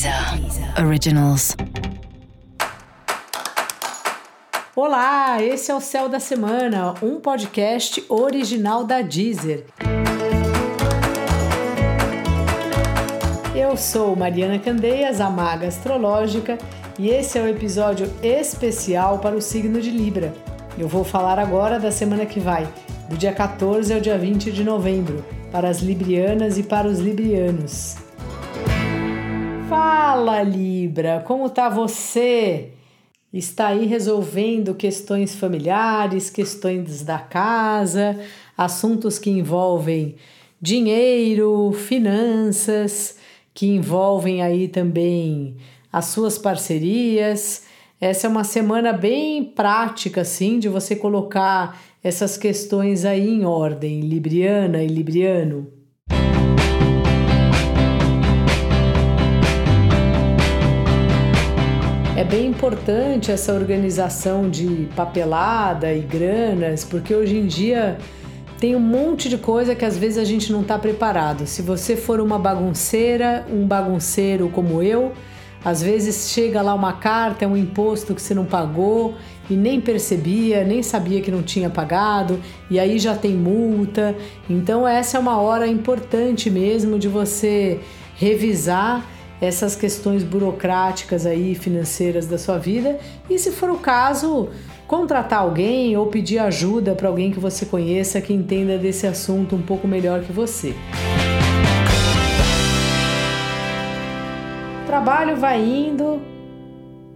Deezer Originals. Olá, esse é o Céu da Semana, um podcast original da Deezer. Eu sou Mariana Candeias, a maga astrológica, e esse é o um episódio especial para o signo de Libra. Eu vou falar agora da semana que vai, do dia 14 ao dia 20 de novembro, para as librianas e para os librianos. Fala, Libra, como tá você? Está aí resolvendo questões familiares, questões da casa, assuntos que envolvem dinheiro, finanças, que envolvem aí também as suas parcerias. Essa é uma semana bem prática, assim, de você colocar essas questões aí em ordem, Libriana e Libriano. É bem importante essa organização de papelada e granas, porque hoje em dia tem um monte de coisa que às vezes a gente não está preparado. Se você for uma bagunceira, um bagunceiro como eu, às vezes chega lá uma carta, é um imposto que você não pagou e nem percebia, nem sabia que não tinha pagado, e aí já tem multa. Então, essa é uma hora importante mesmo de você revisar essas questões burocráticas aí financeiras da sua vida e se for o caso contratar alguém ou pedir ajuda para alguém que você conheça que entenda desse assunto um pouco melhor que você. O trabalho vai indo.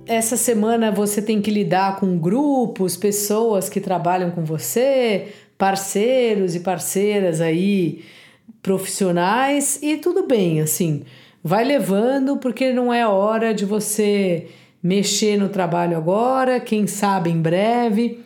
Essa semana você tem que lidar com grupos, pessoas que trabalham com você, parceiros e parceiras aí profissionais e tudo bem, assim vai levando, porque não é hora de você mexer no trabalho agora, quem sabe em breve.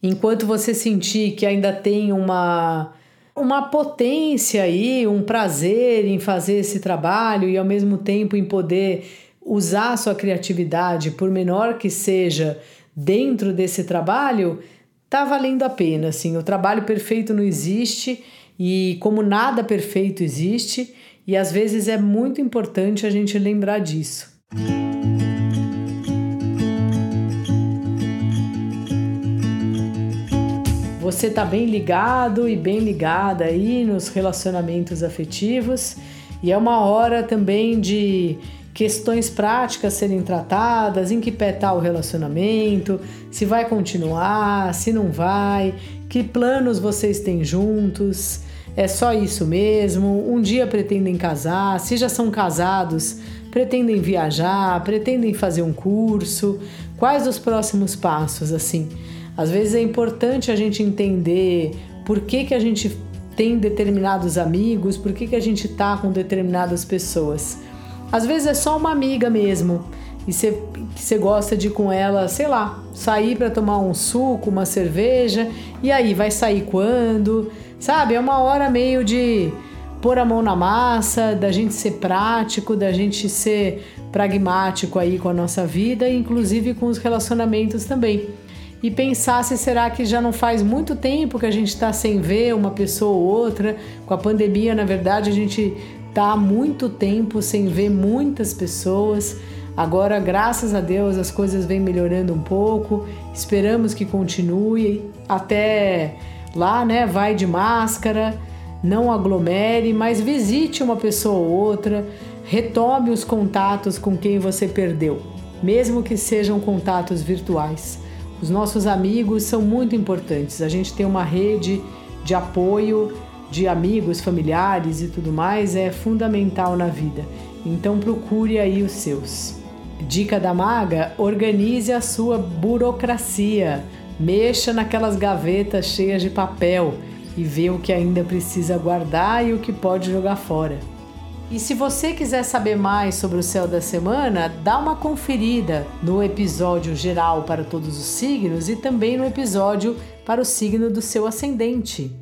Enquanto você sentir que ainda tem uma uma potência aí, um prazer em fazer esse trabalho e ao mesmo tempo em poder usar sua criatividade, por menor que seja, dentro desse trabalho, tá valendo a pena, assim. O trabalho perfeito não existe e como nada perfeito existe, e às vezes é muito importante a gente lembrar disso. Você está bem ligado e bem ligada aí nos relacionamentos afetivos e é uma hora também de questões práticas serem tratadas, em que pé está o relacionamento, se vai continuar, se não vai, que planos vocês têm juntos. É só isso mesmo? Um dia pretendem casar? Se já são casados, pretendem viajar? Pretendem fazer um curso? Quais os próximos passos assim? Às vezes é importante a gente entender por que, que a gente tem determinados amigos, por que, que a gente tá com determinadas pessoas. Às vezes é só uma amiga mesmo e você gosta de ir com ela, sei lá, sair para tomar um suco, uma cerveja, e aí vai sair quando? Sabe? É uma hora meio de pôr a mão na massa, da gente ser prático, da gente ser pragmático aí com a nossa vida, inclusive com os relacionamentos também. E pensar se será que já não faz muito tempo que a gente está sem ver uma pessoa ou outra. Com a pandemia, na verdade, a gente está há muito tempo sem ver muitas pessoas. Agora, graças a Deus, as coisas vêm melhorando um pouco. Esperamos que continue até Lá, né, vai de máscara, não aglomere, mas visite uma pessoa ou outra, retome os contatos com quem você perdeu, mesmo que sejam contatos virtuais. Os nossos amigos são muito importantes. A gente tem uma rede de apoio de amigos, familiares e tudo mais é fundamental na vida. Então procure aí os seus. Dica da maga: organize a sua burocracia. Mexa naquelas gavetas cheias de papel e vê o que ainda precisa guardar e o que pode jogar fora. E se você quiser saber mais sobre o céu da semana, dá uma conferida no episódio geral para todos os signos e também no episódio para o signo do seu ascendente.